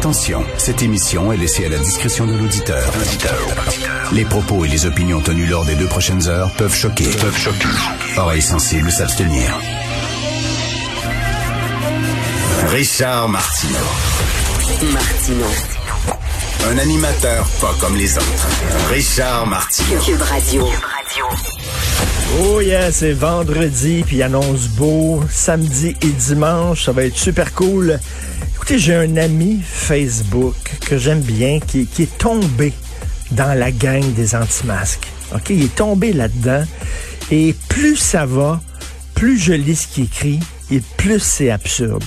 Attention, cette émission est laissée à la discrétion de l'auditeur. Les propos et les opinions tenues lors des deux prochaines heures peuvent choquer. Peuvent choquer. Oreilles sensibles s'abstenir. Richard Martineau. Martino. Un animateur pas comme les autres. Richard Martineau. Cube Radio. Oh yeah, c'est vendredi, puis annonce beau. Samedi et dimanche, ça va être super cool. J'ai un ami Facebook que j'aime bien qui, est tombé dans la gang des anti-masques. OK, il est tombé là-dedans. Et plus ça va, plus je lis ce qu'il écrit, et plus c'est absurde.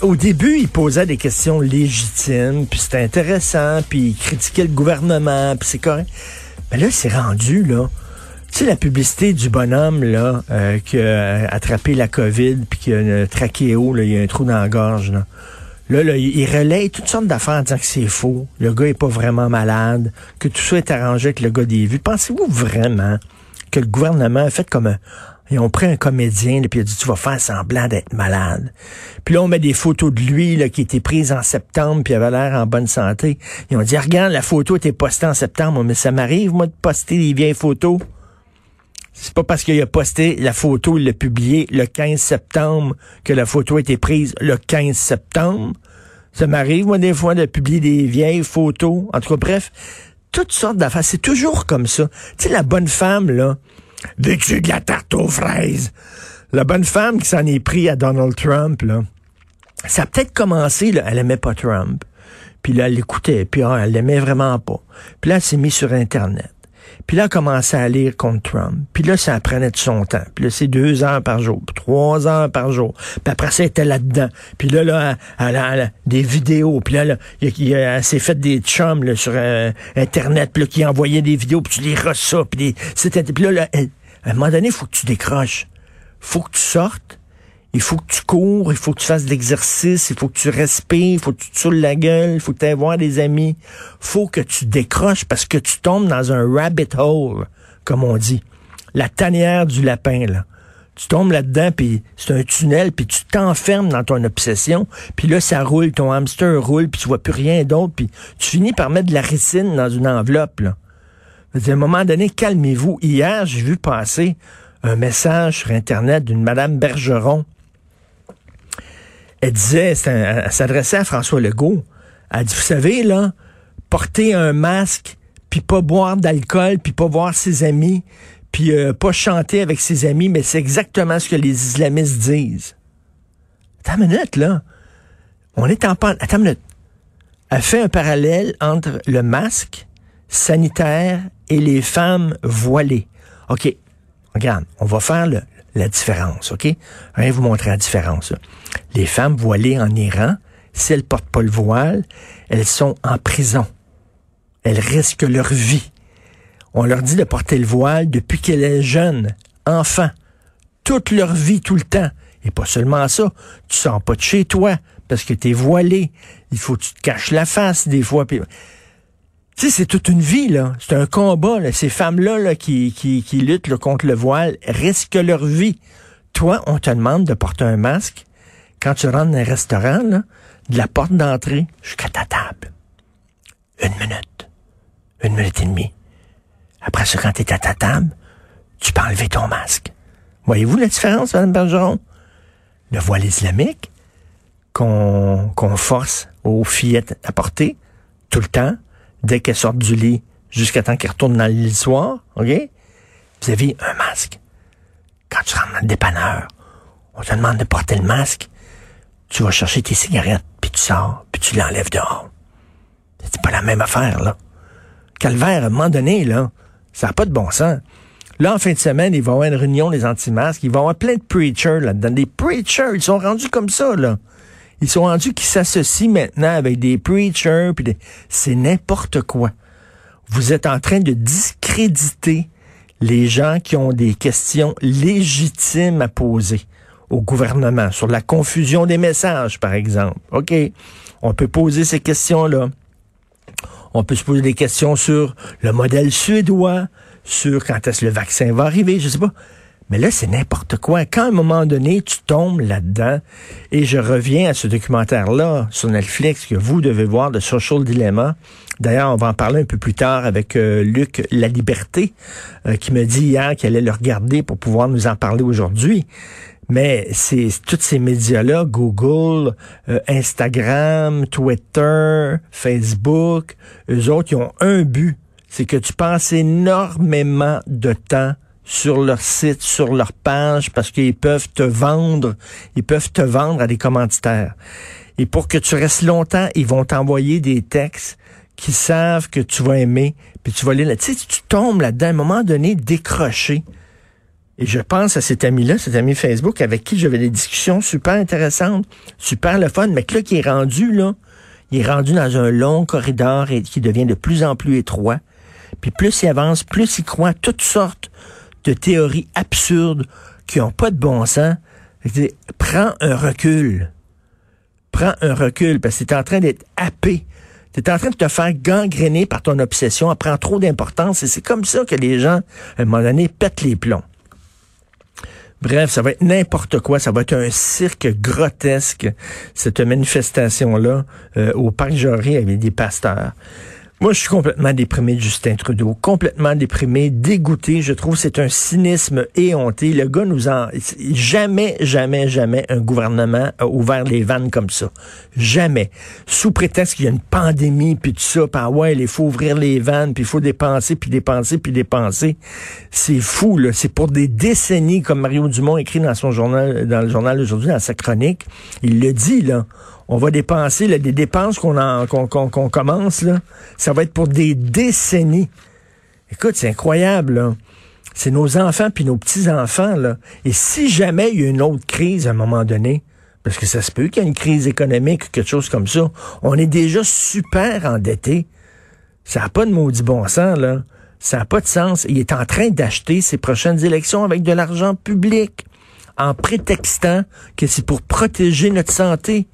Au début, il posait des questions légitimes, puis c'était intéressant, puis il critiquait le gouvernement, puis c'est correct. Mais là, c'est rendu, là. Tu sais, la publicité du bonhomme, là, euh, qui a attrapé la COVID, puis qui a trachéo, là, il y a un trou dans la gorge, là. Là, là, il relaye toutes sortes d'affaires en disant que c'est faux. Le gars est pas vraiment malade, que tout ça est arrangé avec le gars des vues. Pensez-vous vraiment que le gouvernement a fait comme un, ils ont un comédien, là, puis il a dit, tu vas faire semblant d'être malade. Puis là, on met des photos de lui là, qui étaient prises en septembre, puis il avait l'air en bonne santé. Ils ont dit, regarde, la photo était postée en septembre. Mais ça m'arrive, moi, de poster des vieilles photos. C'est pas parce qu'il a posté la photo, il l'a publié le 15 septembre que la photo a été prise le 15 septembre. Ça m'arrive, moi, des fois, de publier des vieilles photos. En tout cas, bref, toutes sortes d'affaires. C'est toujours comme ça. Tu sais, la bonne femme, là, Veux-tu de la tarte aux fraises? La bonne femme qui s'en est pris à Donald Trump, là, ça a peut-être commencé, là, elle aimait pas Trump. Puis là, elle l'écoutait, puis ah, elle l'aimait vraiment pas. Puis là, elle s'est mise sur Internet. Puis là, elle a commencé à lire contre Trump. Puis là, ça prenait de son temps. Puis là, c'est deux heures par jour, puis trois heures par jour. Puis après ça, était là-dedans. Puis là, là, elle, a, des vidéos. Puis là, là elle s'est fait des chums sur euh, Internet, puis là, qui envoyaient des vidéos, puis tu les reçois. Puis, puis là, à un moment donné, il faut que tu décroches. faut que tu sortes. Il faut que tu cours, il faut que tu fasses de l'exercice, il faut que tu respires, il faut que tu te saoules la gueule, il faut que tu voir des amis. faut que tu décroches parce que tu tombes dans un rabbit hole, comme on dit. La tanière du lapin, là. Tu tombes là-dedans, puis c'est un tunnel, puis tu t'enfermes dans ton obsession, puis là, ça roule, ton hamster roule, puis tu vois plus rien d'autre, puis tu finis par mettre de la ricine dans une enveloppe, là. À un moment donné, calmez-vous. Hier, j'ai vu passer un message sur Internet d'une Madame Bergeron. Elle disait, elle s'adressait à François Legault. Elle dit, vous savez, là, porter un masque, puis pas boire d'alcool, puis pas voir ses amis, puis euh, pas chanter avec ses amis, mais c'est exactement ce que les islamistes disent. Attends une minute, là. On est en panne. Attends une minute. Elle fait un parallèle entre le masque sanitaire et les femmes voilées. OK, regarde, on va faire le, la différence, OK? Vais vous montrer la différence. Les femmes voilées en Iran, si elles portent pas le voile, elles sont en prison. Elles risquent leur vie. On leur dit de porter le voile depuis qu'elles sont jeunes, enfants, toute leur vie, tout le temps. Et pas seulement ça, tu sors pas de chez toi parce que tu es voilé. Il faut que tu te caches la face des fois. Tu sais, c'est toute une vie, là. C'est un combat, là. Ces femmes-là là, qui, qui, qui luttent contre le voile risquent leur vie. Toi, on te demande de porter un masque quand tu rentres dans un restaurant, là, de la porte d'entrée jusqu'à ta table. Une minute. Une minute et demie. Après ça, quand tu es à ta table, tu peux enlever ton masque. Voyez-vous la différence, Mme Bergeron? Le voile islamique qu'on qu'on force aux fillettes à porter tout le temps, dès qu'elle sort du lit jusqu'à temps qu'elle retourne dans le lit soir, OK? Vous avez un masque. Quand tu rentres dans le dépanneur, on te demande de porter le masque. Tu vas chercher tes cigarettes, puis tu sors, puis tu l'enlèves dehors. C'est pas la même affaire, là. Calvaire, à un moment donné, là, ça n'a pas de bon sens. Là, en fin de semaine, ils vont avoir une réunion des anti-masques. Ils vont avoir plein de preachers là-dedans. Des preachers, ils sont rendus comme ça, là. Ils sont rendus qui s'associent maintenant avec des preachers, puis c'est n'importe quoi. Vous êtes en train de discréditer les gens qui ont des questions légitimes à poser au gouvernement sur la confusion des messages, par exemple. OK, on peut poser ces questions-là. On peut se poser des questions sur le modèle suédois, sur quand est-ce que le vaccin va arriver, je sais pas. Mais là, c'est n'importe quoi. Quand à un moment donné, tu tombes là-dedans, et je reviens à ce documentaire-là sur Netflix que vous devez voir de Social Dilemma. D'ailleurs, on va en parler un peu plus tard avec euh, Luc La Liberté, euh, qui me dit hier qu'il allait le regarder pour pouvoir nous en parler aujourd'hui. Mais c'est tous ces médias-là, Google, euh, Instagram, Twitter, Facebook, eux autres, ils ont un but, c'est que tu passes énormément de temps sur leur site, sur leur page, parce qu'ils peuvent te vendre, ils peuvent te vendre à des commanditaires. Et pour que tu restes longtemps, ils vont t'envoyer des textes qui savent que tu vas aimer, puis tu vas lire. Tu sais, tu tombes là-dedans, un moment donné, décroché. Et je pense à cet ami-là, cet ami Facebook, avec qui j'avais des discussions super intéressantes, super le fun, mais que là, qui est rendu, là, il est rendu dans un long corridor et qui devient de plus en plus étroit. Puis plus il avance, plus il croit toutes sortes de théories absurdes qui n'ont pas de bon sens. Prends un recul. Prends un recul parce que tu es en train d'être happé. Tu es en train de te faire gangréner par ton obsession. Elle prend trop d'importance et c'est comme ça que les gens, à un moment donné, pètent les plombs. Bref, ça va être n'importe quoi. Ça va être un cirque grotesque, cette manifestation-là, euh, au Parc Jory avec des pasteurs. Moi, je suis complètement déprimé Justin Trudeau, complètement déprimé, dégoûté. Je trouve que c'est un cynisme éhonté. Le gars nous en... Jamais, jamais, jamais un gouvernement a ouvert les vannes comme ça. Jamais. Sous prétexte qu'il y a une pandémie, puis tout ça, puis ah ouais, il faut ouvrir les vannes, puis il faut dépenser, puis dépenser, puis dépenser. C'est fou, là. C'est pour des décennies, comme Mario Dumont écrit dans son journal, dans le journal aujourd'hui, dans sa chronique. Il le dit, là on va dépenser là, des dépenses qu'on commence, ça va être pour des décennies. Écoute, c'est incroyable. C'est nos enfants puis nos petits-enfants. là. Et si jamais il y a une autre crise à un moment donné, parce que ça se peut qu'il y ait une crise économique ou quelque chose comme ça, on est déjà super endetté. Ça n'a pas de maudit bon sens, là. Ça n'a pas de sens. Il est en train d'acheter ses prochaines élections avec de l'argent public, en prétextant que c'est pour protéger notre santé.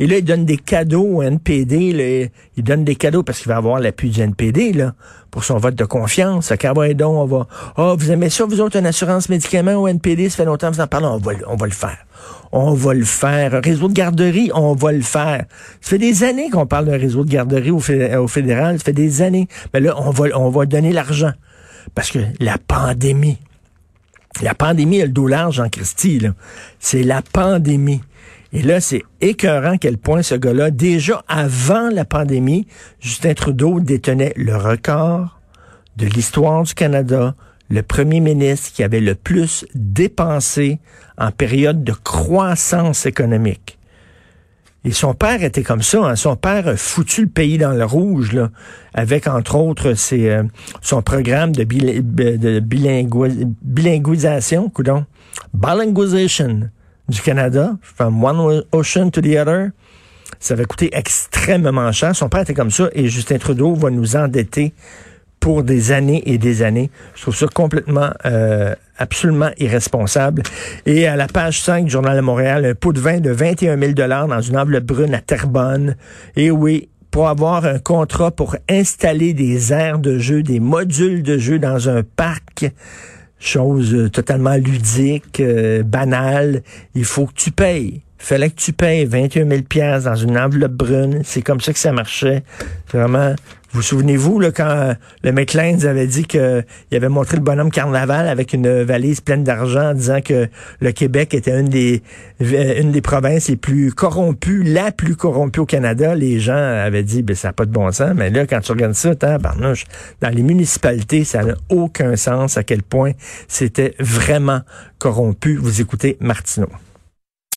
Et là, il donne des cadeaux au NPD. Là. Il donne des cadeaux parce qu'il va avoir l'appui du NPD là, pour son vote de confiance. À ouais, donc, on va. oh, vous aimez ça, vous autres, une assurance médicaments au NPD? Ça fait longtemps que vous en parlez. On va, on va le faire. On va le faire. Un réseau de garderie, on va le faire. Ça fait des années qu'on parle d'un réseau de garderie au, au, fédéral. Ça fait des années. Mais là, on va, on va donner l'argent. Parce que la pandémie, la pandémie a le dos large en Christie. C'est la pandémie. Et là, c'est écœurant quel point ce gars-là, déjà avant la pandémie, Justin Trudeau détenait le record de l'histoire du Canada, le premier ministre qui avait le plus dépensé en période de croissance économique. Et son père était comme ça. Hein. Son père a foutu le pays dans le rouge, là, avec entre autres ses, euh, son programme de, de bilinguisation, coudon, bilinguisation du Canada, from one ocean to the other. Ça va coûter extrêmement cher. Son père était comme ça et Justin Trudeau va nous endetter pour des années et des années. Je trouve ça complètement, euh, absolument irresponsable. Et à la page 5 du Journal de Montréal, un pot de vin de 21 000 dans une enveloppe brune à Terrebonne. Et oui, pour avoir un contrat pour installer des aires de jeu, des modules de jeu dans un parc, chose euh, totalement ludique, euh, banale, il faut que tu payes. Fallait que tu payes 21 000 pièces dans une enveloppe brune. C'est comme ça que ça marchait. Vraiment, vous souvenez-vous, là, quand euh, le McLean avait dit qu'il avait montré le bonhomme carnaval avec une valise pleine d'argent en disant que le Québec était une des, euh, une des provinces les plus corrompues, la plus corrompue au Canada, les gens avaient dit, ben, ça n'a pas de bon sens. Mais là, quand tu regardes ça, barnouche, dans les municipalités, ça n'a aucun sens à quel point c'était vraiment corrompu. Vous écoutez Martineau.